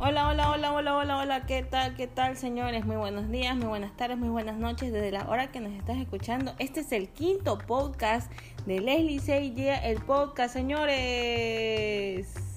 Hola, hola, hola, hola, hola, hola, ¿qué tal? ¿Qué tal, señores? Muy buenos días, muy buenas tardes, muy buenas noches desde la hora que nos estás escuchando. Este es el quinto podcast de Leslie Seiya, el podcast, señores.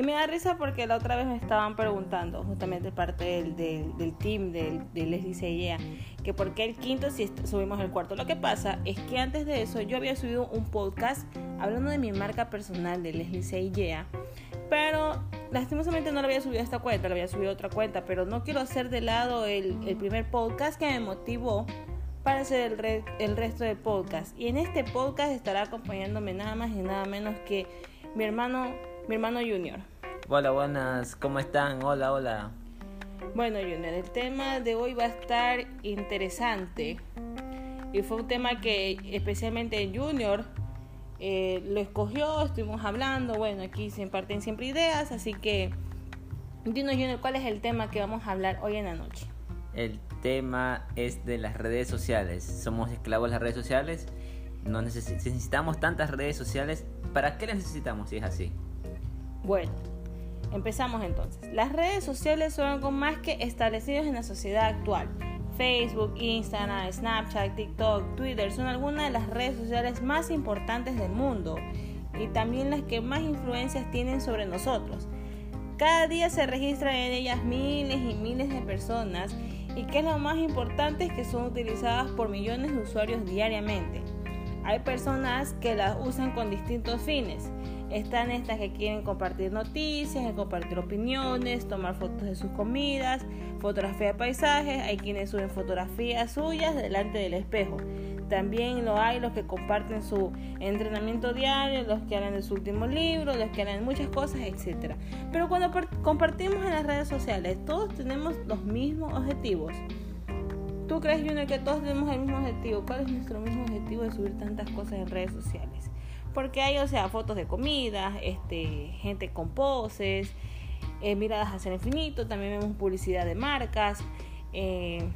Y me da risa porque la otra vez me estaban preguntando, justamente parte del, del, team de, de Leslie Seiya, que por qué el quinto si subimos el cuarto. Lo que pasa es que antes de eso yo había subido un podcast hablando de mi marca personal de Leslie Seiya, pero lastimosamente no lo había subido a esta cuenta, lo había subido a otra cuenta, pero no quiero hacer de lado el, el primer podcast que me motivó para hacer el, el resto del podcast. Y en este podcast estará acompañándome nada más y nada menos que mi hermano mi hermano Junior. Hola, buenas, ¿cómo están? Hola, hola. Bueno, Junior, el tema de hoy va a estar interesante. Y fue un tema que especialmente Junior eh, lo escogió, estuvimos hablando, bueno, aquí se imparten siempre ideas, así que dinos Junior, ¿cuál es el tema que vamos a hablar hoy en la noche? El tema es de las redes sociales. Somos esclavos de las redes sociales. No necesitamos tantas redes sociales. ¿Para qué las necesitamos si es así? Bueno, empezamos entonces. Las redes sociales son algo más que establecidos en la sociedad actual. Facebook, Instagram, Snapchat, TikTok, Twitter son algunas de las redes sociales más importantes del mundo y también las que más influencias tienen sobre nosotros. Cada día se registran en ellas miles y miles de personas y que es lo más importante es que son utilizadas por millones de usuarios diariamente. Hay personas que las usan con distintos fines están estas que quieren compartir noticias, compartir opiniones, tomar fotos de sus comidas, fotografía de paisajes. Hay quienes suben fotografías suyas delante del espejo. También lo hay los que comparten su entrenamiento diario, los que hablan de su último libro, los que hablan de muchas cosas, etc. Pero cuando compartimos en las redes sociales, todos tenemos los mismos objetivos. ¿Tú crees, Junior, que todos tenemos el mismo objetivo? ¿Cuál es nuestro mismo objetivo de subir tantas cosas en redes sociales? Porque hay, o sea, fotos de comida, este, gente con poses, eh, miradas hacia el infinito, también vemos publicidad de marcas, eh,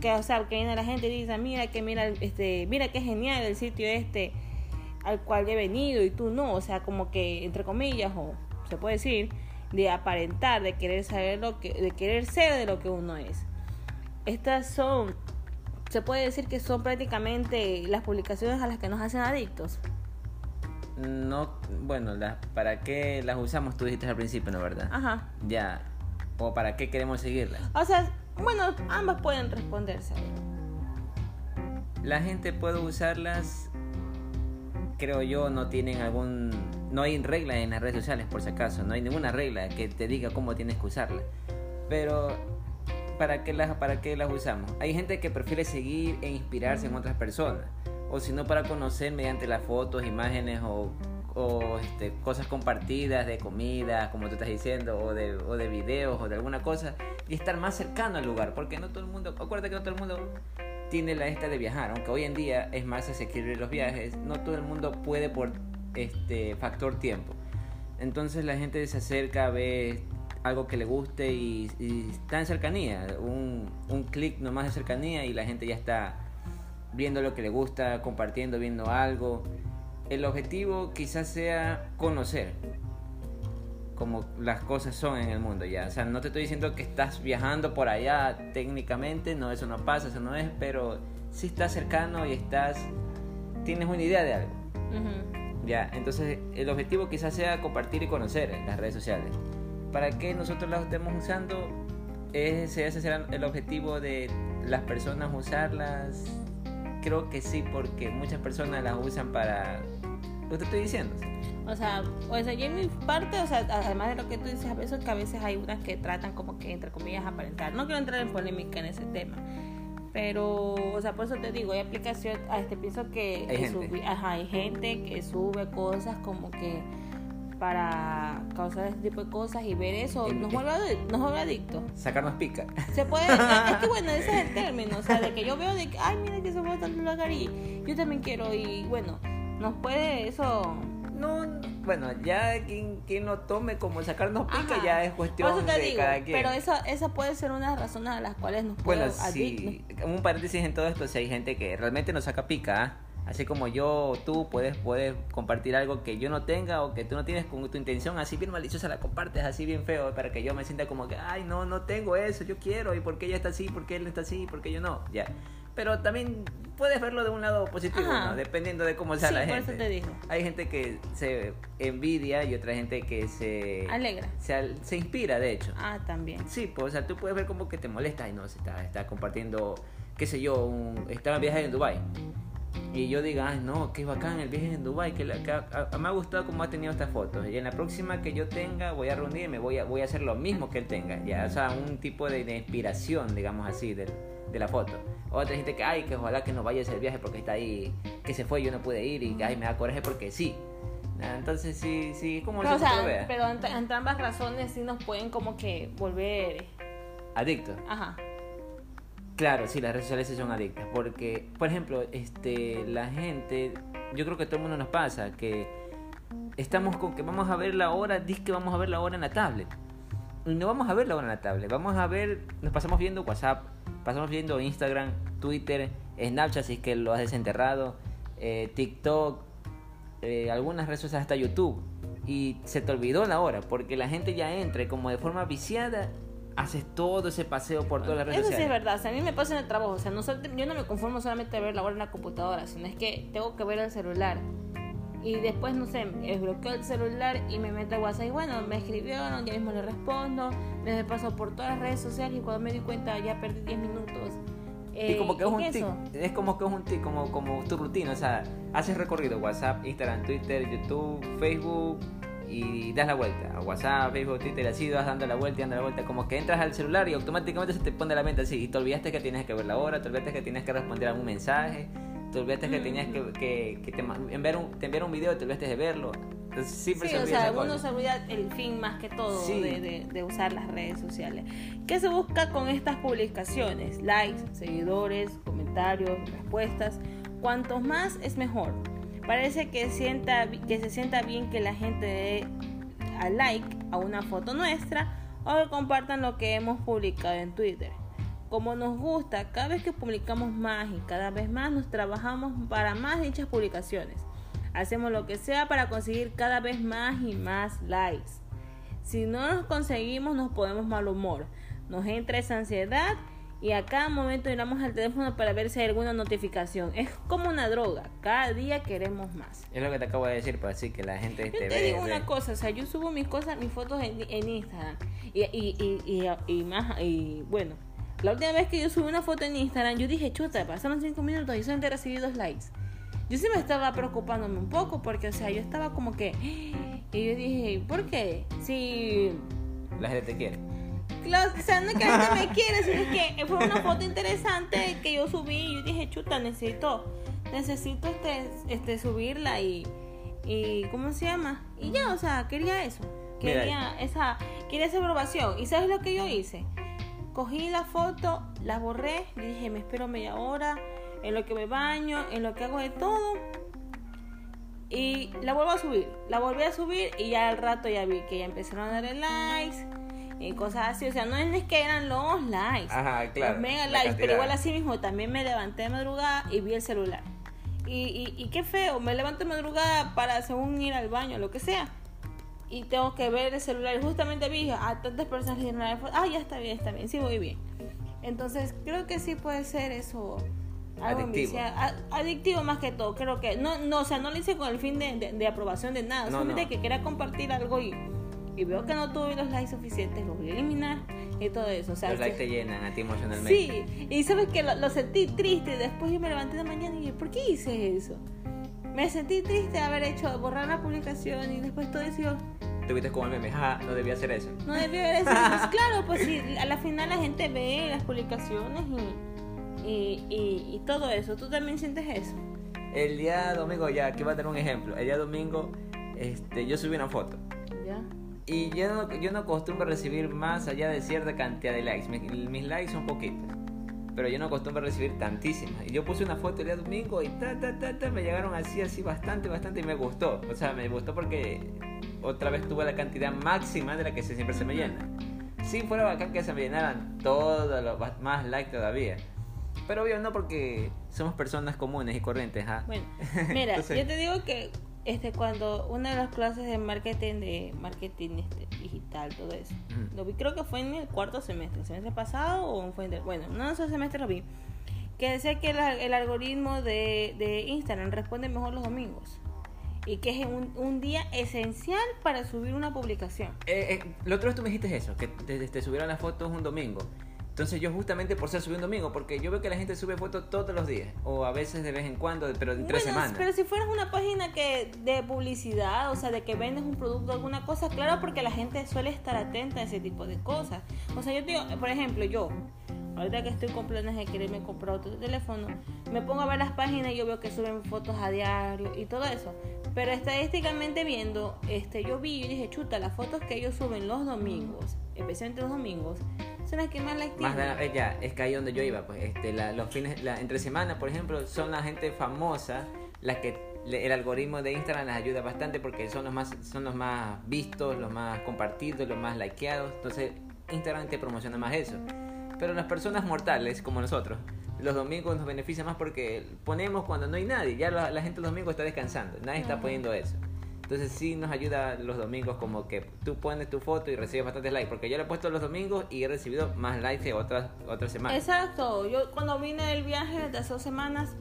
que, o sea, que viene la gente y dice, mira que mira, este, mira qué genial el sitio este al cual he venido y tú no, o sea, como que entre comillas, o se puede decir, de aparentar, de querer saber lo que, de querer ser de lo que uno es. Estas son, se puede decir que son prácticamente las publicaciones a las que nos hacen adictos no, bueno, las, ¿para qué las usamos? Tú dijiste al principio, ¿no verdad? Ajá. Ya. ¿O para qué queremos seguirlas? O sea, bueno, ambas pueden responderse. La gente puede usarlas, creo yo, no tienen algún... No hay regla en las redes sociales, por si acaso. No hay ninguna regla que te diga cómo tienes que usarlas. Pero, ¿para qué las, para qué las usamos? Hay gente que prefiere seguir e inspirarse en otras personas o si no para conocer mediante las fotos, imágenes o, o este, cosas compartidas de comida, como tú estás diciendo, o de, o de videos o de alguna cosa, y estar más cercano al lugar, porque no todo el mundo, acuérdate que no todo el mundo tiene la esta de viajar, aunque hoy en día es más asequible los viajes, no todo el mundo puede por este factor tiempo. Entonces la gente se acerca, ve algo que le guste y, y está en cercanía, un, un clic nomás de cercanía y la gente ya está viendo lo que le gusta, compartiendo, viendo algo. El objetivo quizás sea conocer como las cosas son en el mundo ya. O sea, no te estoy diciendo que estás viajando por allá técnicamente, no, eso no pasa, eso no es, pero si estás cercano y estás, tienes una idea de algo. Ya, entonces el objetivo quizás sea compartir y conocer las redes sociales. ¿Para qué nosotros las estemos usando? Ese, ese será el objetivo de las personas usarlas creo que sí, porque muchas personas las usan para lo que te estoy diciendo. O sea, o sea, yo en mi parte, o sea, además de lo que tú dices, a veces que a veces hay unas que tratan como que, entre comillas, aparentar. No quiero entrar en polémica en ese tema. Pero, o sea, por eso te digo, hay aplicación, a este pienso que, ajá, hay gente que sube cosas como que para causar ese tipo de cosas y ver eso nos vuelve, nos vuelve adictos. Sacarnos pica. Se puede, es que bueno, ese es el término, o sea, de que yo veo de que, ay, mira que se fue tanto lugar y yo también quiero y bueno, nos puede eso... No, bueno, ya quien, quien lo tome como sacarnos pica ya es cuestión de cada quien. Pero esa, esa puede ser una de las razones a las cuales nos puede Bueno, sí, un paréntesis en todo esto, si hay gente que realmente nos saca pica, ¿ah? Así como yo, tú puedes, puedes compartir algo que yo no tenga o que tú no tienes con tu intención así bien maliciosa, la compartes así bien feo para que yo me sienta como que, ay, no, no tengo eso, yo quiero, y por qué ella está así, por qué él está así, por qué yo no, ya. Pero también puedes verlo de un lado positivo, Ajá. ¿no? Dependiendo de cómo sea Sí, la por gente. eso te digo. Hay gente que se envidia y otra gente que se... Alegra. Se, se inspira, de hecho. Ah, también. Sí, pues, o sea, tú puedes ver como que te molesta y no, se está, está compartiendo, qué sé yo, un, estaba en viaje en Dubai y yo diga, ay no, qué bacán el viaje en Dubai, que, la- que a- a- me ha gustado cómo ha tenido estas fotos y en la próxima que yo tenga voy a reunirme, voy a, voy a hacer lo mismo que él tenga, ya, o sea, un tipo de, de inspiración, digamos así, del- de, la foto. Otra gente que, ay, que ojalá que no vaya a ese viaje porque está ahí, que se fue y yo no pude ir y que, ay, me da coraje porque sí. Entonces sí, sí, como Pero, o sea, pero entre, entre ambas razones sí nos pueden como que volver... Adicto. Ajá. Claro, sí, las redes sociales sí son adictas. Porque, por ejemplo, este, la gente, yo creo que todo el mundo nos pasa que estamos con que vamos a ver la hora, dice que vamos a ver la hora en la tablet. Y no vamos a ver la hora en la tablet, vamos a ver, nos pasamos viendo WhatsApp, pasamos viendo Instagram, Twitter, Snapchat si es que lo has desenterrado, eh, TikTok, eh, algunas redes sociales hasta YouTube. Y se te olvidó la hora, porque la gente ya entra como de forma viciada, haces todo ese paseo por todas las redes Eso sí es verdad, o sea, a mí me pasa en el trabajo, o sea, no yo no me conformo solamente a ver la hora en la computadora, sino es que tengo que ver el celular. Y después, no sé, desbloqueo el celular y me meto a WhatsApp y bueno, me escribieron, ya mismo le respondo, les paso por todas las redes sociales y cuando me di cuenta ya perdí 10 minutos. Y Eh, como que es un tic, es como que es un tic, como, como tu rutina, o sea, haces recorrido WhatsApp, Instagram, Twitter, YouTube, Facebook y das la vuelta a WhatsApp, Facebook, Twitter, así vas dando la vuelta y dando la vuelta, como que entras al celular y automáticamente se te pone la mente así y te olvidaste que tienes que ver la hora, te olvidaste que tienes que responder a un mensaje, te olvidaste que tenías que, que, que te, enviar un, te enviaron un video y te olvidaste de verlo. Sí, se o sea, uno cosa. se olvida el fin más que todo Sí. de, de- de usar las redes sociales. ¿Qué se busca con estas publicaciones? Likes, seguidores, comentarios, respuestas. Cuantos más es mejor. Parece que, sienta, que se sienta bien que la gente dé a like a una foto nuestra o que compartan lo que hemos publicado en Twitter. Como nos gusta, cada vez que publicamos más y cada vez más nos trabajamos para más dichas publicaciones. Hacemos lo que sea para conseguir cada vez más y más likes. Si no nos conseguimos nos ponemos mal humor, nos entra esa ansiedad y a cada momento miramos al teléfono para ver si hay alguna notificación. Es como una droga, cada día queremos más. Es lo que te acabo de decir, pues así que la gente Yo te te ve, digo ve. una cosa, o sea, yo subo mis cosas, mis fotos en, en Instagram y, y, y, y, y más, y bueno, la última vez que yo subí una foto en Instagram, yo dije, chuta, pasaron 5 minutos y solamente recibí dos likes. Yo sí me estaba preocupándome un poco porque, o sea, yo estaba como que, y yo dije, ¿por qué? Si La gente te quiere. Claro, o sea, no es que la gente me quiere, sino que fue una foto interesante que yo subí y yo dije, chuta, necesito, necesito este, este subirla y, y ¿cómo se llama? Y ya, o sea, quería eso. Mira, Quería esa, quería esa aprobación. ¿Y sabes lo que yo hice? Cogí la foto, la borré, dije, me espero media hora, en lo que me baño, en lo que hago de todo. Y la vuelvo a subir, la volví a subir y ya al rato ya vi que ya empezaron a darle likes y cosas así. O sea, no es que eran los likes, Ajá, claro, los mega likes, pero igual así mismo también me levanté de madrugada y vi el celular. Y, y, y qué feo, me levanto de madrugada para según ir al baño, lo que sea. Y tengo que ver el celular. Y justamente vi a tantas personas foto. Ah, ya está bien, está bien, sí voy bien. Entonces creo que sí puede ser eso. Algo Adictivo. adictivo más que todo, creo que. No, no, o sea, no lo hice con el fin de, de- de aprobación de nada. No, solamente no. que quería compartir algo y, y veo que no tuve los likes suficientes, los voy a eliminar y todo eso. O sea, Los likes te llenan a ti emocionalmente. Sí, y sabes que lo, lo sentí triste. Después yo me levanté de mañana y dije, ¿por qué hice eso? Me sentí triste de haber hecho, borrar la publicación y después todo eso. yo, Te viste como el meme, ja, no debía hacer eso. No debía haber hecho eso. Pues claro, pues sí, a la final la gente ve las publicaciones y, y, y, y todo eso. ¿Tú también sientes eso? El día domingo, ya, aquí va a dar un ejemplo. El día domingo, este, yo subí una foto. ¿Ya? Y yo no, yo no acostumbro a recibir más allá de cierta cantidad de likes. Mis, mis likes son poquitos. Pero yo no acostumbro a recibir tantísimas. Y yo puse una foto el día domingo y ta, ta, ta, ta, me llegaron así, así, bastante, bastante. Y me gustó. O sea, me gustó porque otra vez tuve la cantidad máxima de la que siempre se me llena. Si fuera bacán que se me llenaran todos los más likes todavía. Pero obvio no porque somos personas comunes y corrientes, ¿ah? Bueno, mira, yo te digo que este cuando una de las clases de marketing de marketing este, digital todo eso lo vi creo que fue en el cuarto semestre el semestre pasado o fue en el, bueno no esos semestre lo vi que decía que el, algoritmo de, de, Instagram responde mejor los domingos y que es un, un día esencial para subir una publicación. Eh, eh, lo otro tú me dijiste eso que te, te subieron las fotos un domingo entonces yo justamente por ser subí un domingo, porque yo veo que la gente sube fotos todos los días, o a veces de vez en cuando, pero en tres semanas. Pero si fueras una página que de publicidad, o sea, de que vendes un producto, alguna cosa, claro, porque la gente suele estar atenta a ese tipo de cosas. O sea, yo digo, por ejemplo, yo, ahorita que estoy con planes de quererme comprar otro teléfono, me pongo a ver las páginas y yo veo que suben fotos a diario y todo eso. Pero estadísticamente viendo, este, yo vi y dije, chuta, las fotos que ellos suben los domingos, especialmente los domingos, son las que más la Más de, ya, es que ahí donde yo iba, pues, este, los fines, la, entre semana, por ejemplo, son la gente famosa las que el algoritmo de Instagram les ayuda bastante porque son los más, son los más vistos, los más compartidos, los más likeados. Entonces, Instagram te promociona más eso. Pero las personas mortales, como nosotros, los domingos nos beneficia más porque ponemos cuando no hay nadie. Ya la, la gente los domingos está descansando, nadie está poniendo eso. Entonces sí nos ayuda los domingos como que tú pones tu foto y recibes bastantes likes. Porque yo lo he puesto los domingos y he recibido más likes que otras, otras semanas. Exacto. Yo cuando vine del viaje de hace dos semanas,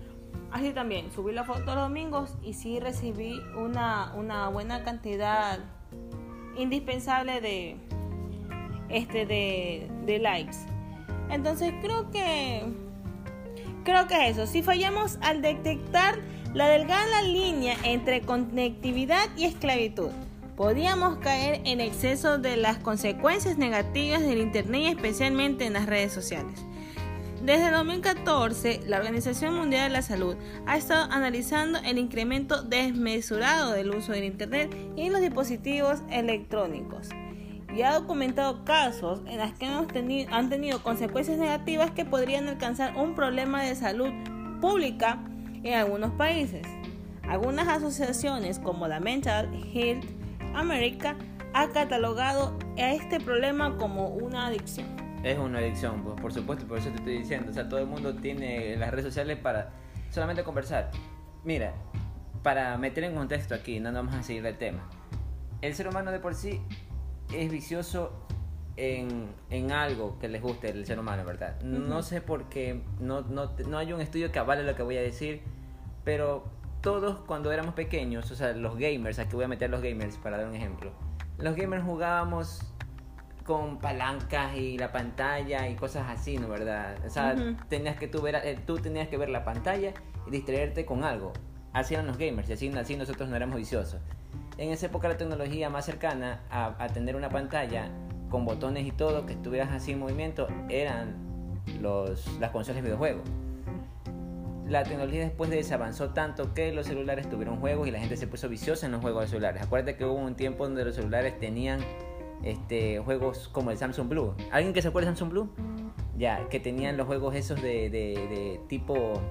así también, subí la foto los domingos y sí recibí una, una buena cantidad indispensable de, este, de, de likes. Entonces creo que... Creo que es eso. Si fallamos al detectar la delgada línea entre conectividad y esclavitud. Podíamos caer en exceso de las consecuencias negativas del Internet especialmente en las redes sociales. Desde 2014, la Organización Mundial de la Salud ha estado analizando el incremento desmesurado del uso del Internet y los dispositivos electrónicos y ha documentado casos en los que hemos tenido, han tenido consecuencias negativas que podrían alcanzar un problema de salud pública en algunos países. Algunas asociaciones como la Mental Health America ha catalogado a este problema como una adicción. Es una adicción, pues por supuesto, por eso te estoy diciendo. O sea, todo el mundo tiene las redes sociales para solamente conversar. Mira, para meter en contexto aquí, no vamos a seguir el tema. El ser humano de por sí es vicioso en, en, algo que les guste el ser humano, ¿verdad? No sé por qué, no, no, no, hay un estudio que avale lo que voy a decir, pero todos cuando éramos pequeños, o sea, los gamers, aquí voy a meter los gamers para dar un ejemplo, los gamers jugábamos con palancas y la pantalla y cosas así, ¿no? ¿Verdad? O sea, tenías que tú, ver, eh, tú tenías que ver la pantalla y distraerte con algo. Así eran los gamers y así, así nosotros no éramos viciosos. En esa época la tecnología más cercana a, a tener una pantalla con botones y todo, que estuvieras así en movimiento, eran los, las consolas de videojuegos. La tecnología después de eso avanzó tanto que los celulares tuvieron juegos y la gente se puso viciosa en los juegos de celulares. Acuérdate que hubo un tiempo donde los celulares tenían este, juegos como el Samsung Blue. ¿Alguien que se acuerda de Samsung Blue? Ya, que tenían los juegos esos de, de, tipo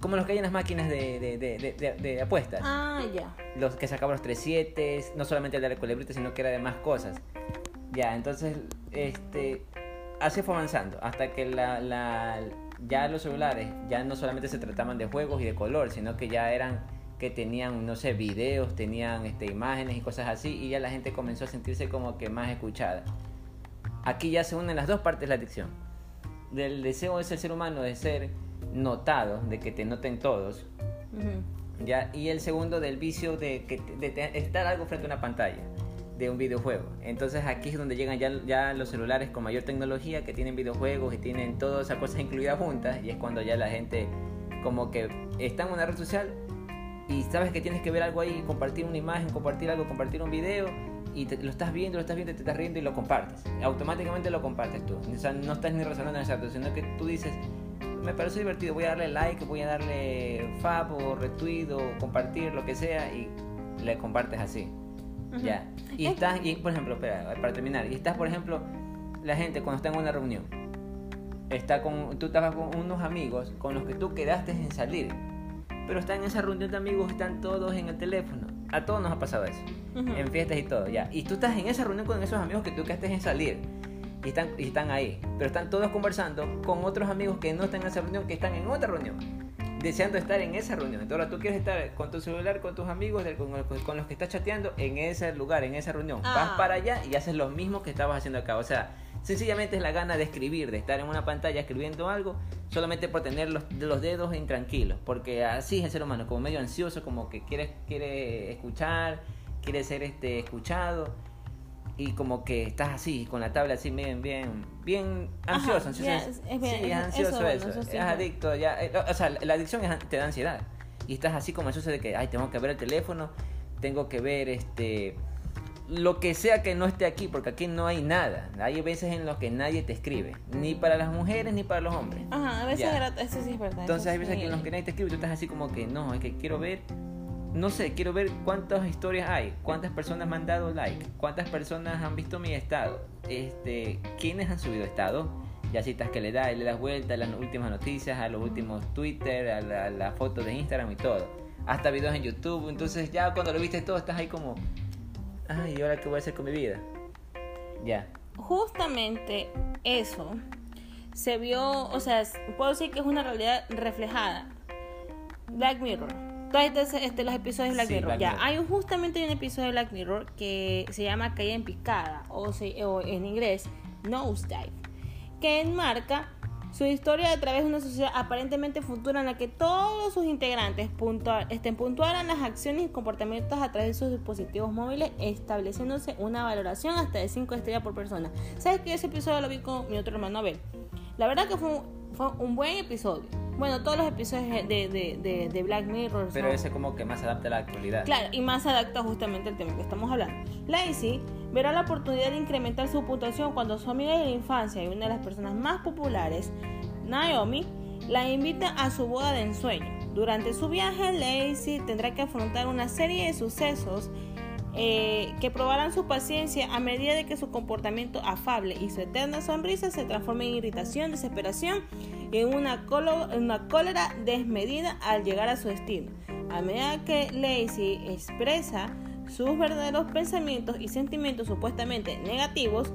como los que hay en las máquinas de, de, de, apuestas. Ah, ya. Los que sacaban los 3.7, no solamente el de la colebrita, sino que era de más cosas. Ya, entonces, este, así fue avanzando, hasta que la, la, ya los celulares ya no solamente se trataban de juegos y de color, sino que ya eran que tenían, no sé, videos, tenían este, imágenes y cosas así, y ya la gente comenzó a sentirse como que más escuchada. Aquí ya se unen las dos partes de la adicción. Del deseo de ser humano de ser notado, de que te noten todos, ¿ya? y el segundo del vicio de, que, de estar algo frente a una pantalla de un videojuego. Entonces aquí es donde llegan ya, ya los celulares con mayor tecnología que tienen videojuegos y tienen todas esas cosas incluidas juntas y es cuando ya la gente como que está en una red social y sabes que tienes que ver algo ahí, compartir una imagen, compartir algo, compartir un video y lo estás viendo, lo estás viendo, te estás riendo y lo compartes. Automáticamente lo compartes tú. O sea, no estás ni razonando en exacto, sino que tú dices, me parece divertido, voy a darle like, voy a darle fab o retweet o compartir, lo que sea y le compartes así. Ya. Y estás, y por ejemplo, para terminar, y estás, por ejemplo, la gente cuando está en una reunión, está con, tú estabas con unos amigos con los que tú quedaste en salir, pero están en esa reunión de amigos, están todos en el teléfono. A todos nos ha pasado eso, en fiestas y todo, ya. Y tú estás en esa reunión con esos amigos que tú quedaste en salir. y están, y están ahí, pero están todos conversando con otros amigos que no están en esa reunión, que están en otra reunión, deseando estar en esa reunión. Entonces, ahora tú quieres estar con tu celular, con tus amigos, con, los que estás chateando en ese lugar, en esa reunión. Vas Ah. para allá y haces lo mismo que estabas haciendo acá. O sea, sencillamente es la gana de escribir, de estar en una pantalla escribiendo algo, solamente por tener los, los dedos intranquilos. Porque así es el ser humano, como medio ansioso, como que quiere, quiere escuchar, quiere ser este, escuchado. Y como que estás así, con la tabla así bien, bien, bien Ajá, ansioso. ansioso. ya, es- es bien, sí, es ansioso eso, eso. es adicto, ya. eh, O sea, la adicción te da ansiedad. Y estás así como ansioso de que, ay, tengo que ver el teléfono, tengo que ver este lo que sea que no esté aquí, porque aquí no hay nada. Hay veces en los que nadie te escribe, ni para las mujeres ni para los hombres. Ajá, a veces Ya. era- eso sí es verdad. Entonces hay veces sí. que en los que nadie te escribe, tú estás así como que no, es que quiero ver, no sé, quiero ver cuántas historias hay, cuántas personas han dado like, cuántas personas han visto mi estado, este, quiénes han subido estado. Ya citas que le das, le das vuelta a las últimas noticias, a los últimos Twitter, a la, la foto de Instagram y todo. Hasta videos en YouTube. Entonces ya cuando lo viste todo estás ahí como, ay, ¿y ahora qué voy a hacer con mi vida? Ya. Justamente eso se vio, o sea, puedo decir que es una realidad reflejada. Black Mirror. Todos este, este, los episodios de Black Sí, Mirror. Black ya, Mirror. hay justamente un episodio de Black Mirror que se llama Caída en Picada, o, se- o en inglés, Nosedive, que enmarca su historia a través de una sociedad aparentemente futura en la que todos sus integrantes puntua- estén puntuaran las acciones y comportamientos a través de sus dispositivos móviles, estableciéndose una valoración hasta de 5 estrellas por persona. ¿Sabes que ese episodio lo vi con mi otro hermano Abel? La verdad que fue un, fue un buen episodio. Bueno, todos los episodios de, de, de, de Black Mirror. Pero son- ese como que más adapta a la actualidad. Claro, y más adapta justamente al tema que estamos hablando. Lacey verá la oportunidad de incrementar su puntuación cuando su amiga de la infancia y una de las personas más populares, Naomi, la invita a su boda de ensueño. Durante su viaje, Lacey tendrá que afrontar una serie de sucesos eh, que probarán su paciencia a medida de que su comportamiento afable y su eterna sonrisa se transformen en irritación, desesperación y en una, cólera desmedida al llegar a su destino. A medida que Lacey expresa sus verdaderos pensamientos y sentimientos supuestamente negativos,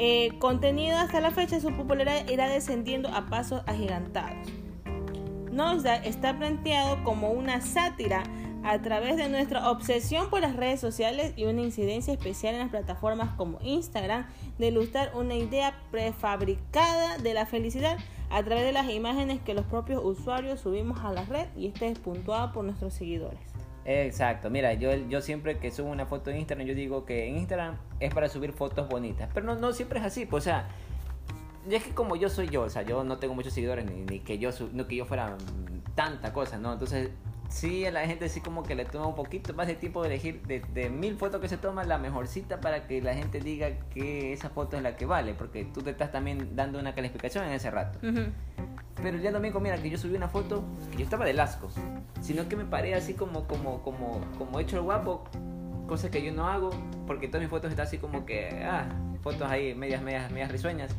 eh, contenido hasta la fecha, su popularidad irá descendiendo a pasos agigantados. Nosedive está planteado como una sátira a través de nuestra obsesión por las redes sociales y una incidencia especial en las plataformas como Instagram de ilustrar una idea prefabricada de la felicidad a través de las imágenes que los propios usuarios subimos a la red y este es puntuado por nuestros seguidores. Exacto, mira, yo, yo siempre que subo una foto en Instagram, yo digo que en Instagram es para subir fotos bonitas, pero no, no siempre es así, pues, o sea, es que como yo soy yo, o sea, yo no tengo muchos seguidores, ni, ni que yo no que yo fuera tanta cosa, ¿no? Entonces, sí, a la gente sí como que le toma un poquito más de tiempo de elegir de, de mil fotos que se toma la mejorcita para que la gente diga que esa foto es la que vale, porque tú te estás también dando una calificación en ese rato. Pero el día domingo, mira, que yo subí una foto que yo estaba del asco, sino que me paré así como, como, como, como hecho el guapo, cosa que yo no hago, porque todas mis fotos están así como que, ah, fotos ahí, medias, medias, medias risueñas.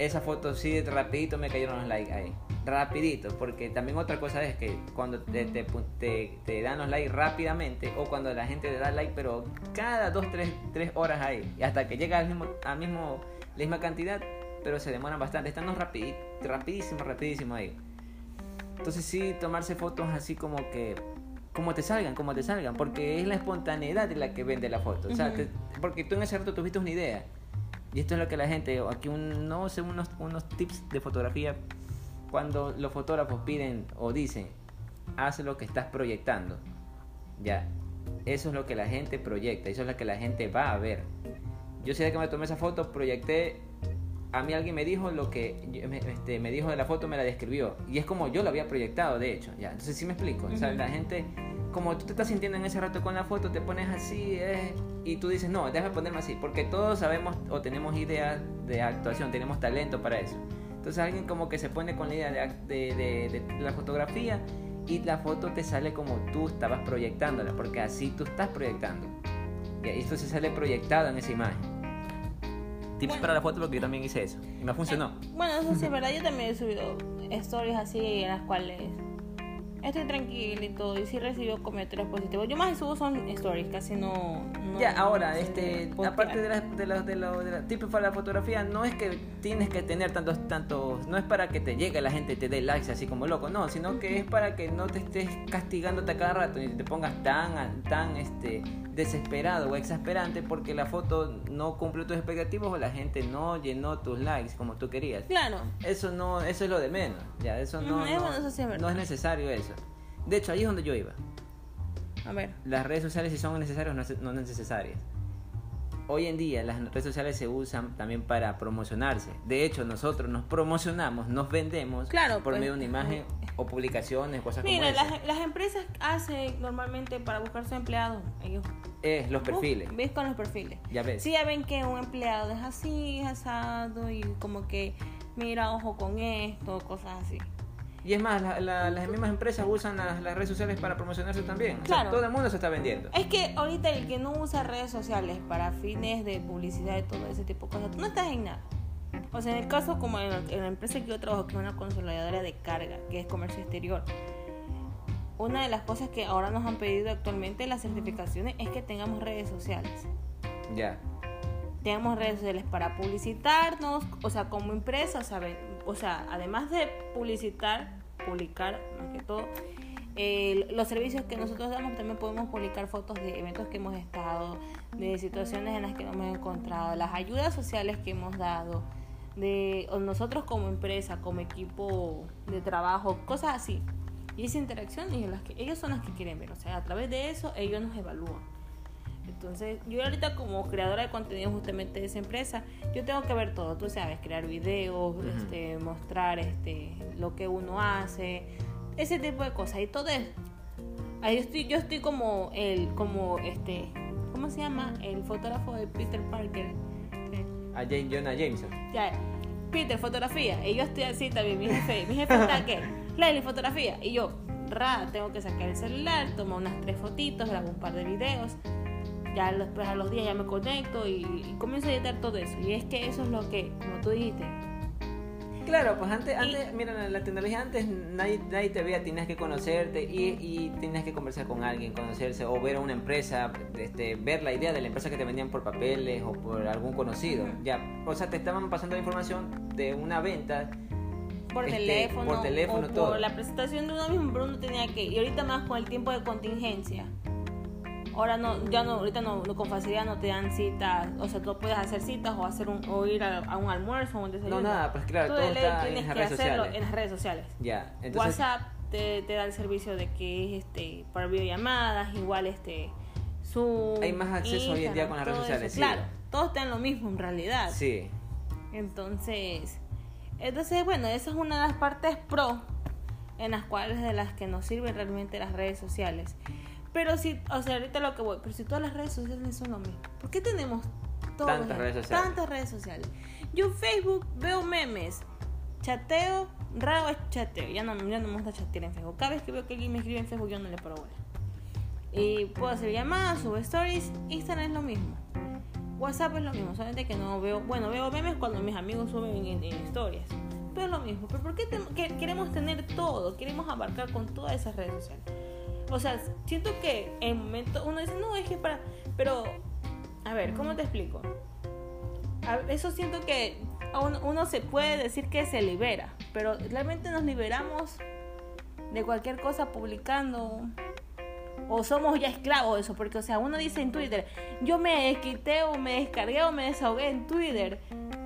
Esa foto sí, rapidito me cayeron los likes ahí, rapidito, porque también otra cosa es que cuando te, te, te- te dan los likes rápidamente, o cuando la gente te da like, pero cada dos, tres, tres horas ahí, y hasta que llega al mismo, al mismo, la misma cantidad, pero se demoran bastante, están los rapidi- rapidísimo, rapidísimo ahí. Entonces sí, tomarse fotos así como que, como te salgan, como te salgan, porque es la espontaneidad de la que vende la foto. O sea, porque tú en ese rato tuviste una idea. Y esto es lo que la gente, aquí un, no sé, unos, unos tips de fotografía, cuando los fotógrafos piden o dicen, haz lo que estás proyectando. Ya, eso es lo que la gente proyecta, eso es lo que la gente va a ver. Yo sé que me tomé esa foto, proyecté, a mí alguien me dijo lo que este, me dijo de la foto, me la describió. Y es como yo lo había proyectado, de hecho. Ya, entonces sí me explico. O sea, la gente, como tú te estás sintiendo en ese rato con la foto, te pones así eh, y tú dices, no, déjame ponerme así. Porque todos sabemos o tenemos ideas de actuación, tenemos talento para eso. Entonces alguien como que se pone con la idea de, de- de- de la fotografía y la foto te sale como tú estabas proyectándola, porque así tú estás proyectando. Y esto se sale proyectado en esa imagen. Tips Bueno. para la foto porque yo también hice eso y me funcionó. Bueno, eso sí es verdad. Yo también he subido stories así en las cuales estoy tranquila y todo, y sí recibo comentarios positivos. Yo más subo son stories, casi no... no- Ya, ahora, no este, aparte de la, de la, de la, de la- tipo para la fotografía, no es que tienes que tener tantos, tantos, no es para que te llegue la gente y te dé likes así como loco, no, sino que es para que no te estés castigándote a cada rato ni te pongas tan, tan, este, desesperado o exasperante porque la foto no cumplió tus expectativas o la gente no llenó tus likes como tú querías. Claro, Eso no, eso es lo de menos, ya, eso no, no, bueno, eso sí es no verdad. es necesario eso. De hecho, ahí es donde yo iba a ver. las redes sociales si son necesarias o no, no necesarias. Hoy en día las redes sociales se usan también para promocionarse. De hecho, nosotros nos promocionamos, nos vendemos Claro, por pues. medio de una imagen o publicaciones, cosas Mira, como esas. las, las empresas hacen normalmente para buscar sus empleados, ellos Eh, los perfiles, Uh, ves con los perfiles. ya ves. Si ya ven que un empleado es así, es asado y como que mira, ojo con esto, cosas así. Y es más, la- la- las mismas empresas usan las, las redes sociales para promocionarse también. O sea, Claro. todo el mundo se está vendiendo. Es que ahorita el que no usa redes sociales para fines de publicidad y todo ese tipo de cosas, tú no estás en nada. O sea, en el caso como en, la- en la empresa que yo trabajo, que es una consolidadora de carga, que es comercio exterior, una de las cosas que ahora nos han pedido actualmente las certificaciones es que tengamos redes sociales. Ya. Tengamos redes sociales para publicitarnos, o sea, como empresa. O sea, además de publicitar, publicar más que todo, los servicios que nosotros damos también podemos publicar fotos de eventos que hemos estado, de situaciones en las que nos hemos encontrado, las ayudas sociales que hemos dado, de nosotros como empresa, como equipo de trabajo, cosas así. Y esa interacción y las que ellos son las que quieren ver, o sea, a través de eso ellos nos evalúan. Entonces, yo ahorita como creadora de contenido justamente de esa empresa, yo tengo que ver todo, tú sabes, crear videos, este, mostrar este, lo que uno hace, ese tipo de cosas y todo eso. Ahí yo estoy, yo estoy como el, como este, ¿cómo se llama? El fotógrafo de Peter Parker. A Jane, Jonah Jameson. Ya, Peter, fotografía. Y yo estoy así también, mi jefe, mi jefe está que, Leslie, fotografía. Y yo, ra, tengo que sacar el celular, tomo unas tres fotitos, grabo un par de videos. Ya después a los días ya me conecto y, y comienzo a editar todo eso. Y es que eso es lo que, como tú dijiste, Claro, pues antes, antes mira, la- tecnología antes nadie, nadie te veía, tenías que conocerte y, y tenías que conversar con alguien, conocerse o ver a una empresa, este, ver la idea de la empresa que te vendían por papeles o por algún conocido. Ya, o sea, te estaban pasando la información de una venta. por Este, teléfono, por teléfono, o todo. por la presentación de uno mismo, pero uno tenía que, y ahorita más con el tiempo de contingencia. Ahora no, ya no, ahorita no, no, con facilidad no te dan citas, o sea, tú puedes hacer citas o hacer un, o ir a, a un almuerzo o un desayuno. No, nada, pues claro, Tú todo está en tienes las que redes hacerlo sociales. en las redes sociales. Ya, entonces. WhatsApp te, te da el servicio de que es este para videollamadas, igual este Zoom. Hay más acceso hoy en día con las redes todo sociales, sí. Claro, todos están lo mismo en realidad. Sí, Entonces, entonces bueno, esa es una de las partes pro en las cuales de las que nos sirven realmente las redes sociales. Pero si, o sea, ahorita lo que voy, pero si todas las redes sociales son lo mismo, ¿por qué tenemos todas Tantas redes sociales. tantas redes sociales? Yo en Facebook veo memes, chateo, raro es chateo, ya no, ya no me gusta chatear en Facebook. Cada vez que veo que alguien me escribe en Facebook yo no le paro bola. Y puedo hacer llamadas, subo stories, Instagram es lo mismo. WhatsApp es lo mismo, solamente que no veo, bueno, veo memes cuando mis amigos suben en, en historias. Pero es lo mismo. ¿Pero por qué te- que- queremos tener todo? Queremos abarcar con todas esas redes sociales. O sea, siento que en momento uno dice, no, es que para... Pero, a ver, ¿cómo te explico? A- Eso siento que uno, se puede decir que se libera, pero realmente nos liberamos de cualquier cosa publicando o somos ya esclavos de eso, porque o sea, uno dice en Twitter, yo me desquité o me descargué o me desahogué en Twitter,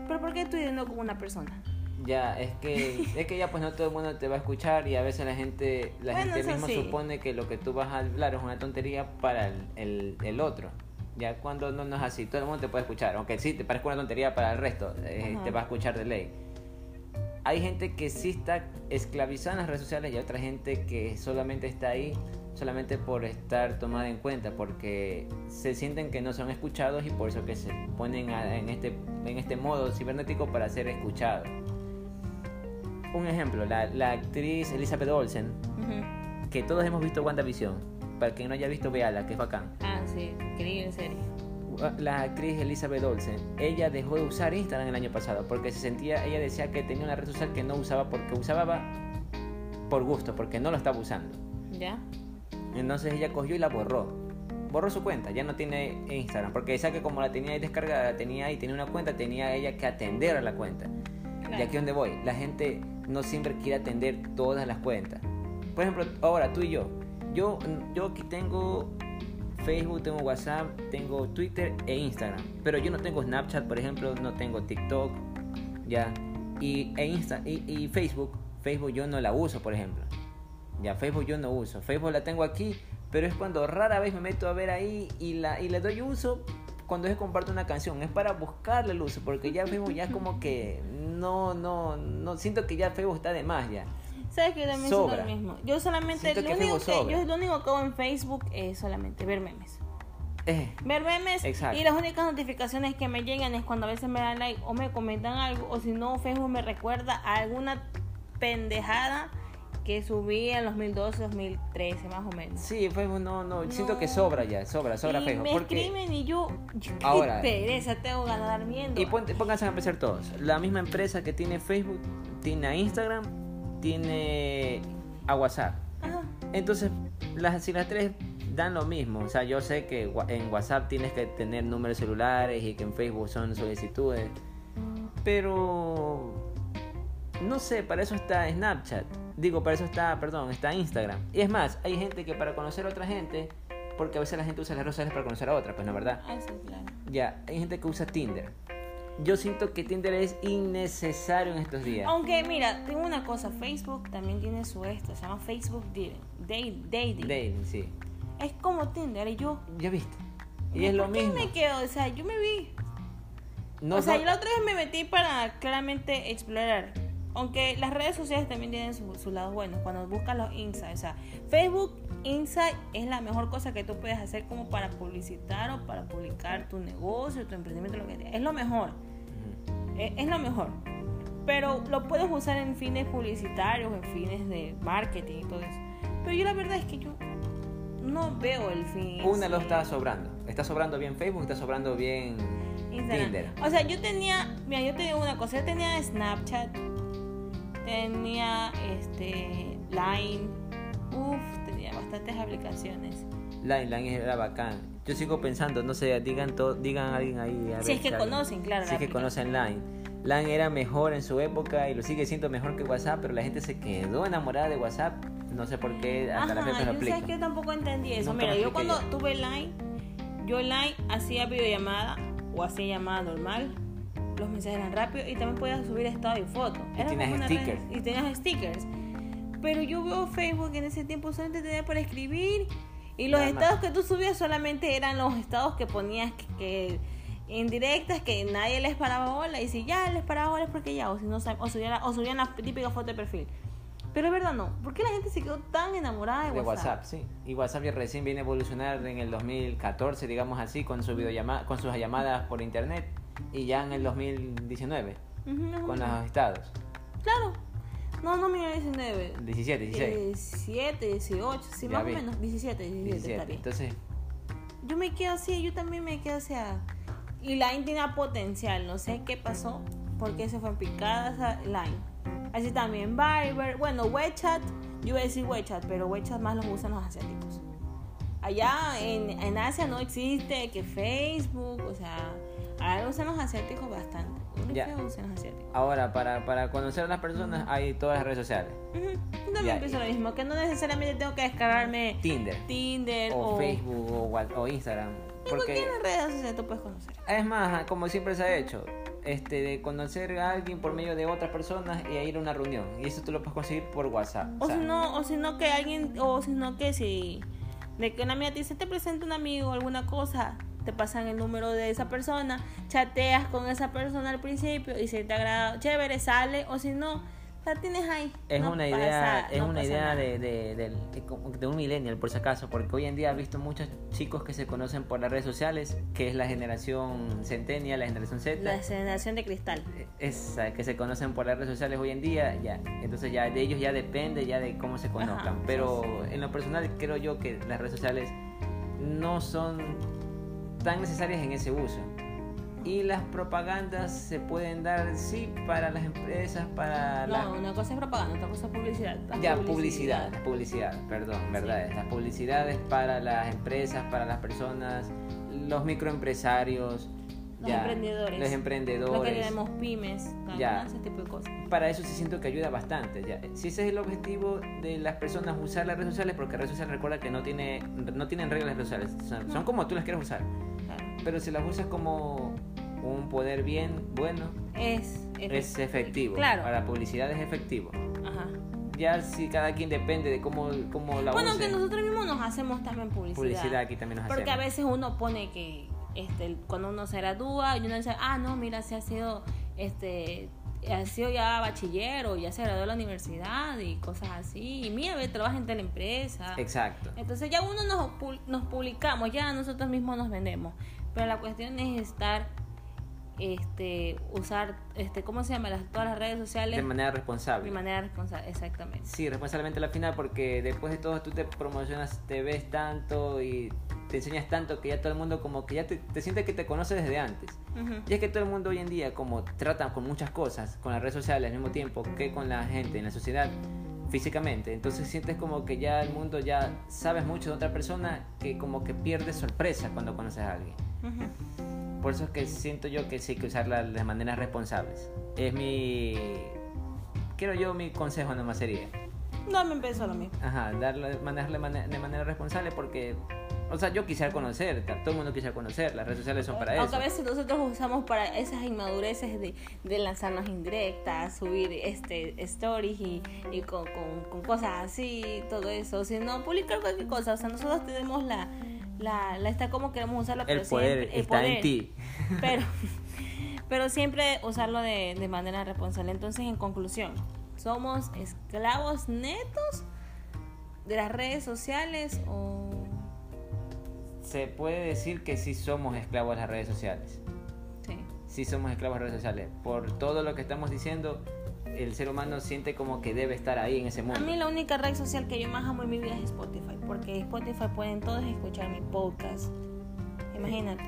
pero ¿por qué Twitter no como una persona? Ya, es que, es que ya pues no todo el mundo te va a escuchar y a veces la gente, la Bueno, gente sí. supone que lo que tú vas a hablar es una tontería para el, el, el otro. Ya cuando no, no es así, todo el mundo te puede escuchar, aunque sí te parezca una tontería para el resto, eh, te va a escuchar de ley. Hay gente que sí está esclavizada en las redes sociales y hay otra gente que solamente está ahí solamente por estar tomada en cuenta, porque se sienten que no son escuchados y por eso que se ponen a- en, este, en este modo cibernético para ser escuchados. Un ejemplo, la, la actriz Elizabeth Olsen, Ujú. que todos hemos visto WandaVision, para quien no haya visto, véala, que es bacán. Ah, sí, increíble serie. La actriz Elizabeth Olsen, ella dejó de usar Instagram el año pasado porque se sentía, ella decía que tenía una red social que no usaba porque usaba por gusto, porque no lo estaba usando. ¿Ya? Entonces ella cogió y la borró. Borró su cuenta, ya no tiene Instagram, porque decía que como la tenía ahí descargada, la tenía ahí, tenía una cuenta, tenía ella que atender a la cuenta. Claro. Y aquí donde voy, la gente no siempre quiere atender todas las cuentas. Por ejemplo, ahora tú y yo, yo, yo aquí tengo Facebook, tengo WhatsApp, tengo Twitter e Instagram, pero yo no tengo Snapchat, por ejemplo, no tengo TikTok, ya, y, e Insta, y, y Facebook, Facebook yo no la uso, por ejemplo. Ya, Facebook yo no uso. Facebook la tengo aquí, pero es cuando rara vez me meto a ver ahí y, la, y le doy uso cuando es comparto una canción. Es para buscarle uso, porque ya Facebook ya como que no, no, no, siento que ya Facebook está de más ya. ¿Sabes que yo también siento lo mismo? Yo solamente, lo único que, yo lo único que hago en Facebook es solamente ver memes. Eh, Ver memes Exacto. y las únicas notificaciones que me llegan es cuando a veces me dan like o me comentan algo o si no Facebook me recuerda a alguna pendejada que subí en 2012, 2013 más o menos. sí, Facebook no, no, siento que sobra ya, sobra, sobra y Facebook. me porque... escriben y yo, yo qué Ahora- pereza tengo ganas de dar. Y ponte- pónganse a empezar todos. La misma empresa que tiene Facebook, tiene a Instagram, tiene a WhatsApp. Ajá. Entonces, las, si las tres dan lo mismo, o sea, yo sé que en WhatsApp tienes que tener números celulares y que en Facebook son solicitudes, pero no sé, para eso está Snapchat. Digo, para eso está, perdón, está Instagram. Y es más, hay gente que para conocer a otra gente, porque a veces la gente usa las redes sociales para conocer a otra, pues no, ¿verdad? Ah, sí, claro. Ya, hay gente que usa Tinder. Yo siento que Tinder es innecesario en estos días. Aunque mira, tengo una cosa, Facebook también tiene su esto, se llama Facebook Dating. Dating. Dating, sí. Es como Tinder y yo. Ya viste. Y es lo ¿por mismo. me quedo? O sea, yo me vi. No, o sea, no- yo la otra vez me metí para claramente explorar. Aunque las redes sociales también tienen sus su lados buenos. Cuando buscas los insights. O sea, Facebook Insight es la mejor cosa que tú puedes hacer como para publicitar o para publicar tu negocio, tu emprendimiento, lo que sea. Es lo mejor. Es, es lo mejor. Pero lo puedes usar en fines publicitarios, en fines de marketing y todo eso. Pero yo la verdad es que yo no veo el fin. Una lo está sobrando. Está sobrando bien Facebook, está sobrando bien Instagram. Tinder. O sea, yo tenía, mira, yo tenía una cosa, yo tenía Snapchat, tenía este Line, uff, tenía bastantes aplicaciones. Line, Line era bacán. Yo sigo pensando, no sé, digan to- digan a alguien ahí. a Si es que conocen, claro, Si la es que conocen Line. Line era mejor en su época y lo sigue siendo mejor que WhatsApp, pero la gente se quedó enamorada de WhatsApp. No sé por qué, hasta la Ajá, fecha yo sabes aplican. que yo tampoco entendí eso. Mira, yo cuando tuve Line, yo Line hacía videollamada o hacía llamada normal. Los mensajes eran rápidos y también podías subir estado y foto. Y Era tenías como una stickers. red- Y tenías stickers. Pero yo veo Facebook en ese tiempo solamente tenía para escribir y los Nada más. estados que tú subías solamente eran los estados que ponías que, que indirectas que nadie les paraba bola y si ya les paraba bola es porque ya o si no o subían la, o subían la típica foto de perfil. Pero es verdad no, ¿por qué la gente se quedó tan enamorada de, De WhatsApp, sí. Y WhatsApp ya recién viene a evolucionar en el 2014, digamos así, con su videollama con sus llamadas por internet. Y ya en el 2019, Ujú, con los estados. Claro. No, no, mira, 19. 17, 16. 17, 18, sí, Ya más vi. o menos. 17, 17, 17. está bien. Entonces, Yo me quedo así, yo también me quedo así. Y Line tenía potencial, no sé qué pasó, porque se fue en picada esa Line. Así también Viber, bueno, WeChat, yo iba a decir WeChat, pero WeChat más los usan los asiáticos. Allá en, en Asia no existe que Facebook, o sea, ahora usan los asiáticos bastante. Ya. usan los asiáticos. ahora para, para conocer a las personas hay todas las redes sociales. Yo también Ya, pienso y- lo mismo, que no necesariamente tengo que descargarme Tinder. Tinder O, o, Facebook o, o Instagram. Porque cualquier red social tú puedes conocer. es más, como siempre se ha hecho, este, de conocer a alguien por medio de otras personas y a ir a una reunión. Y eso tú lo puedes conseguir por WhatsApp. O si no, o si no que alguien, o si no que si de que una amiga te dice te presenta un amigo o alguna cosa, te pasan el número de esa persona, chateas con esa persona al principio y si te agrada, chévere, sale, o si no, la tienes ahí. Es No una pasa- idea, es no una idea de, de, de de un millennial, por si acaso, porque hoy en día he visto muchos chicos que se conocen por las redes sociales, que es la generación centennial, la generación Z, La generación de cristal. esa, que se conocen por las redes sociales hoy en día, ya, entonces ya de ellos ya depende ya de cómo se conozcan, Ajá, pero sí, en lo personal creo yo que las redes sociales no son tan necesarias en ese uso. Y las propagandas se pueden dar, sí, para las empresas, para las... No, una cosa es propaganda, otra cosa es publicidad. La Ya, publicidad, publicidad, perdón, verdad. Las publicidades para las empresas, para las personas, los microempresarios, Los ya, emprendedores. los emprendedores. Lo que tenemos pymes, Ya. ese tipo de cosas. Para eso sí siento que ayuda bastante. Ya. Si ese es el objetivo de las personas usar las redes sociales, porque redes sociales recuerda que no, tiene, no tienen reglas redes sociales, son, son como tú las quieres usar. Pero si las usas como un poder bien bueno, Es, es efectivo. Claro. Para publicidad es efectivo. Ajá. Ya si cada quien depende de cómo, cómo la Bueno, use. que nosotros mismos nos hacemos también publicidad. Publicidad aquí también nos Porque a hacemos. veces uno pone que este, cuando uno se gradúa y uno dice, ah, no, mira, si ha sido, este, ha sido ya bachiller o ya se graduó de la universidad y cosas así. Y mira, ve, trabaja en tal empresa. Exacto. Entonces ya uno nos, nos publicamos, ya nosotros mismos nos vendemos. Pero la cuestión es estar, este, usar, este, ¿cómo se llama? Las, todas las redes sociales De manera responsable. de manera responsable, exactamente. Sí, responsablemente a la final porque después de todo tú te promocionas, te ves tanto y te enseñas tanto que ya todo el mundo como que ya te, te siente que te conoce desde antes. Ujú. Y es que todo el mundo hoy en día como tratan con muchas cosas, con las redes sociales al mismo tiempo que con la gente en la sociedad físicamente. Entonces sientes como que ya el mundo ya sabes mucho de otra persona que como que pierdes sorpresa cuando conoces a alguien. Por eso es que siento yo que sí hay que usarla de maneras responsables. Es mi... Quiero yo mi consejo nomás sería. No me empezó lo mismo. Ajá, darle, manejarle mane- de manera responsable porque, o sea, yo quisiera conocer, todo el mundo quisiera conocer, las redes sociales son para eso. Aunque a veces nosotros usamos para esas inmadureces de, de lanzarnos indirectas, subir este stories y, y con, con- con cosas así, todo eso. Si no, publicar cualquier cosa. O sea, nosotros tenemos la, la, la esta cómo queremos usarla, pero el poder siempre, el está poder, en ti. Pero, pero siempre usarlo de, de manera responsable. Entonces, en conclusión, ¿somos esclavos netos de las redes sociales o...? Se puede decir que sí somos esclavos de las redes sociales. Sí. Sí somos esclavos de las redes sociales. Por todo lo que estamos diciendo, el ser humano siente como que debe estar ahí en ese A mundo. mí la única red social que yo más amo en mi vida es Spotify, porque Spotify pueden todos escuchar mi podcast. Imagínate.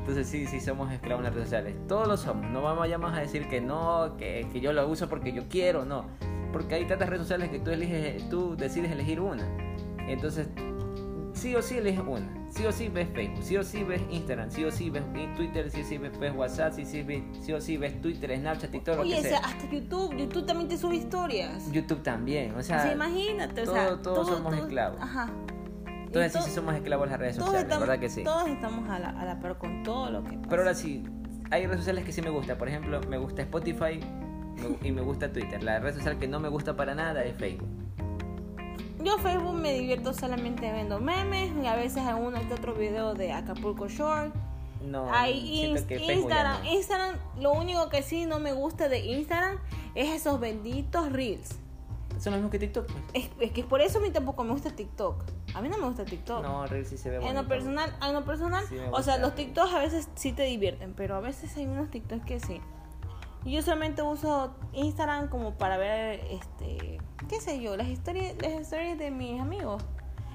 Entonces sí, sí somos esclavos de las redes sociales. Todos lo somos. No vamos ya más a decir que no, que, que yo lo uso porque yo quiero, no. Porque hay tantas redes sociales que tú eliges, tú decides elegir una. Entonces, sí o sí eliges una. Sí o sí ves Facebook, sí o sí ves Instagram, sí o sí ves Twitter, sí o sí ves, WhatsApp, sí, sí, ves- sí o sí ves Twitter, Snapchat, TikTok, lo Oye, que o sea. sea, hasta YouTube, YouTube también te sube historias. YouTube también, o sea, sea, imagínate, o sea, todo- todos somos esclavos. Ajá. entonces Y sí, sí somos esclavos de las redes sociales, estamos, ¿verdad que sí? Todos estamos a la, a la par con todo lo que pasa. Pero ahora sí, hay redes sociales que sí me gusta. Por ejemplo, me gusta Spotify me- y me gusta Twitter. La red social que no me gusta para nada es Facebook. Yo Facebook me divierto solamente viendo memes y a veces alguno que otro video de Acapulco Shore. No, que ya Instagram, no. Instagram, lo único que sí no me gusta de Instagram es esos benditos reels. Son los mismos que TikTok, pues. Es, es que por eso a mí tampoco me gusta TikTok. A mí no me gusta TikTok. No, Reels sí se ve en lo personal, en lo personal, Sí o sea, los TikToks a veces sí te divierten, pero a veces hay unos TikToks que sí. Yo solamente uso Instagram como para ver, este, qué sé yo, las historias, las historias de mis amigos.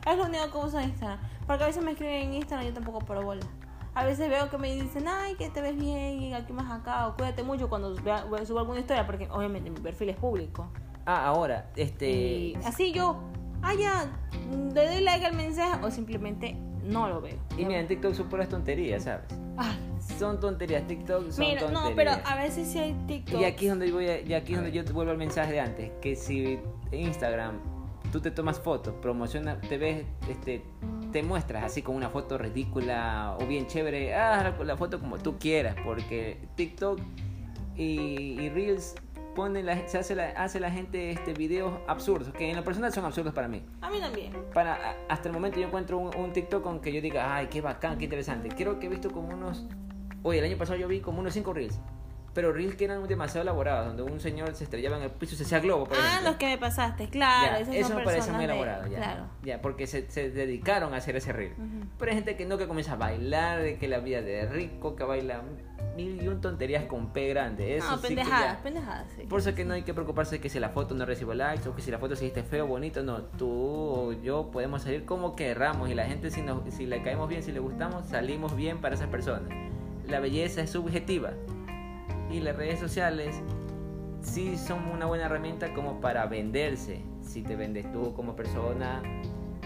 Es lo único que uso en Instagram. Porque a veces me escriben en Instagram y yo tampoco paro bola. A veces veo que me dicen, ay, que te ves bien, y aquí más acá, o cuídate mucho cuando subo alguna historia, porque obviamente mi perfil es público. Ah, ahora, este. Y así yo, ah, ya, le doy like al mensaje o simplemente no lo veo. Y mira, en TikTok son puras tonterías, ¿sabes? Ay, Son tonterías, TikTok son mira, tonterías. no, pero a veces sí hay TikTok. Y aquí es donde voy a- y aquí es donde yo te vuelvo al mensaje de antes, que si Instagram tú te tomas fotos, promociona, te ves, este, te muestras así con una foto ridícula o bien chévere, haz la, la foto como tú quieras, porque TikTok y, y Reels pone la, se hace la, hace la gente este videos absurdos, que en lo personal son absurdos para mí. A mí también. Para, hasta el momento yo encuentro un, un TikTok con que yo diga, ay, qué bacán, qué interesante. Creo que he visto como unos, oye, el año pasado yo vi como unos 5 Reels. Pero Reels que eran demasiado elaborados, donde un señor se estrellaba en el piso y se hacía globo. Por Ah, ejemplo. los que me pasaste, claro. Ya, esas eso son me parece muy de- elaborado, ya. Claro. Ya, porque se, se dedicaron a hacer ese reel. Ujú. Pero hay gente que no, que comienza a bailar, de que la vida de rico, que baila mil y un tonterías con P grande. Eso no, sí pendejadas, ya- pendejadas, sí. Por eso que no hay que preocuparse que si la foto no recibe likes o que si la foto se viste feo, bonito, no. Tú o yo podemos salir como querramos y la gente si, nos, si le caemos bien, si le gustamos, salimos bien para esas personas. la belleza es subjetiva y las redes sociales sí son una buena herramienta como para venderse. Si te vendes tú como persona,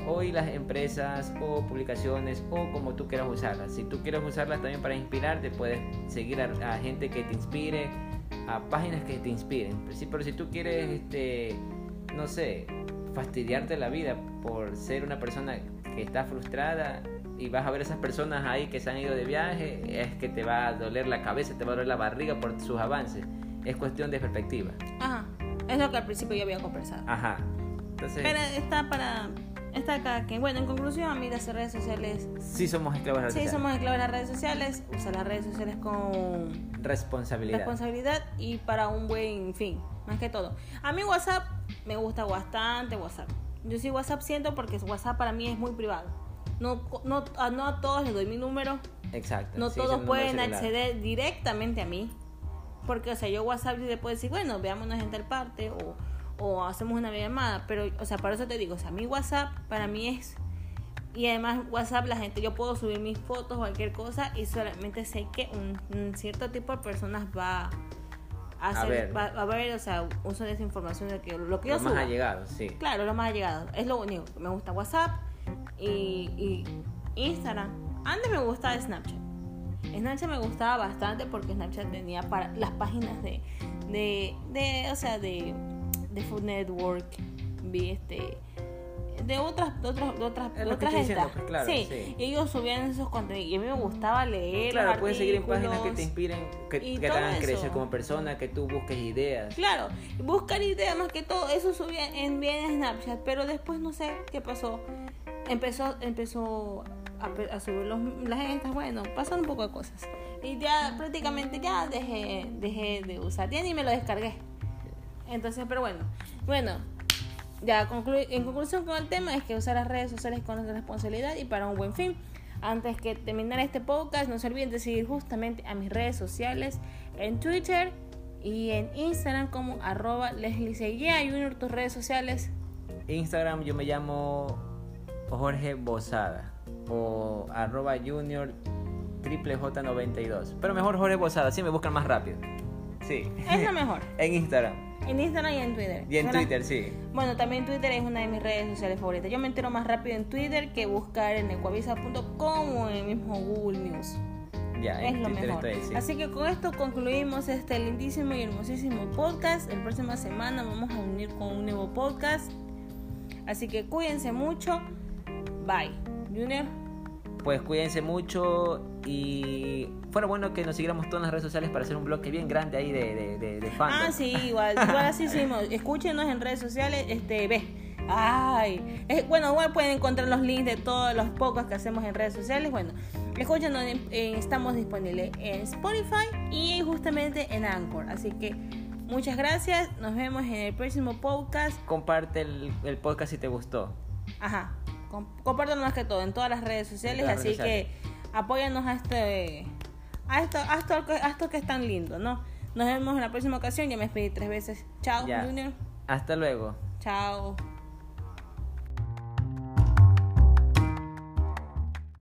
hoy las empresas o publicaciones o como tú quieras usarlas. Si tú quieres usarlas también para inspirarte, puedes seguir a, gente que te inspire, a páginas que te inspiren. Sí, pero si tú quieres, este, no sé, fastidiarte la vida por ser una persona que está frustrada y vas a ver esas personas ahí que se han ido de viaje, es que te va a doler la cabeza, te va a doler la barriga por sus avances. Es cuestión de perspectiva. Ajá. Es lo que al principio yo había conversado. Ajá. Entonces, Pero está para está acá que, bueno, en conclusión, amigas de redes sociales. Sí, somos esclavos de las redes sociales. Sí, somos esclavos de las redes sociales. Usa las redes sociales con responsabilidad. Responsabilidad y para un buen fin, más que todo. A mí WhatsApp me gusta bastante WhatsApp. Yo sí WhatsApp siento porque WhatsApp para mí es muy privado. No, no, a, no a todos les doy mi número. Exacto. No todos pueden acceder directamente a mí. Porque, o sea, yo WhatsApp le puedo decir, bueno, veámonos en tal parte o o hacemos una llamada, pero, o sea, para eso te digo, o sea, mi WhatsApp para mí es, y además WhatsApp la gente, yo puedo subir mis fotos, cualquier cosa, y solamente sé que un, cierto tipo de personas va a hacer, ver. Va, a ver, o sea, uso de esa información de que lo que yo Lo más llegado, sí. Claro, lo más llegado, es lo único, me gusta WhatsApp y, y Instagram. Antes me gustaba Snapchat. Snapchat me gustaba bastante porque Snapchat tenía para las páginas de, de, de o sea, de de Food Network, vi este de otras de otras de otras, otras pues, sí, Y ellos subían esos contenidos y a mí me gustaba leer claro puedes seguir en páginas que te inspiren que, que te hagan crecer como persona que tú busques ideas. Claro buscar ideas más que todo eso subía en bien Snapchat pero después no sé qué pasó empezó empezó a, a subir los, las estas bueno pasaron un poco de cosas y ya prácticamente ya dejé dejé de usar ya ni me lo descargué entonces, pero bueno, bueno, ya en conclusión con el tema es que usar las redes sociales con responsabilidad y para un buen fin. Antes que terminar este podcast, no se olviden de seguir justamente a mis redes sociales en Twitter y en Instagram como arroba Leslie tus redes sociales. Instagram yo me llamo Jorge Bozada o arroba Junior triple J92. Pero mejor Jorge Bozada, así me buscan más rápido. Sí. Es lo mejor. en Instagram. En Instagram y en Twitter. Y en Twitter, sí. Bueno, también Twitter es una de mis redes sociales favoritas. Yo me entero más rápido en Twitter que buscar en ecuavisa.com o en el mismo Google News. Ya, es lo mejor. Así que con esto concluimos este lindísimo y hermosísimo podcast. La próxima semana vamos a unir con un nuevo podcast. Así que cuídense mucho. Bye. Junior pues cuídense mucho y fuera bueno que nos siguiéramos todas las redes sociales para hacer un bloque bien grande ahí de, de, de, fans. Ah, sí, igual, igual así hicimos. Escúchenos en redes sociales, este, ve. Ay, bueno, igual pueden encontrar los links de todos los pocos que hacemos en redes sociales. Bueno, escúchenos, estamos disponibles en Spotify y justamente en Anchor. Así que muchas gracias, nos vemos en el próximo podcast. Comparte el, el podcast si te gustó. Ajá. Compártanos más que todo en todas las redes sociales, así que apóyanos a este a esto, a esto, a esto que es tan lindo, ¿no? Nos vemos en la próxima ocasión. Ya me despedí tres veces. Chao, Junior. Hasta luego. Chao.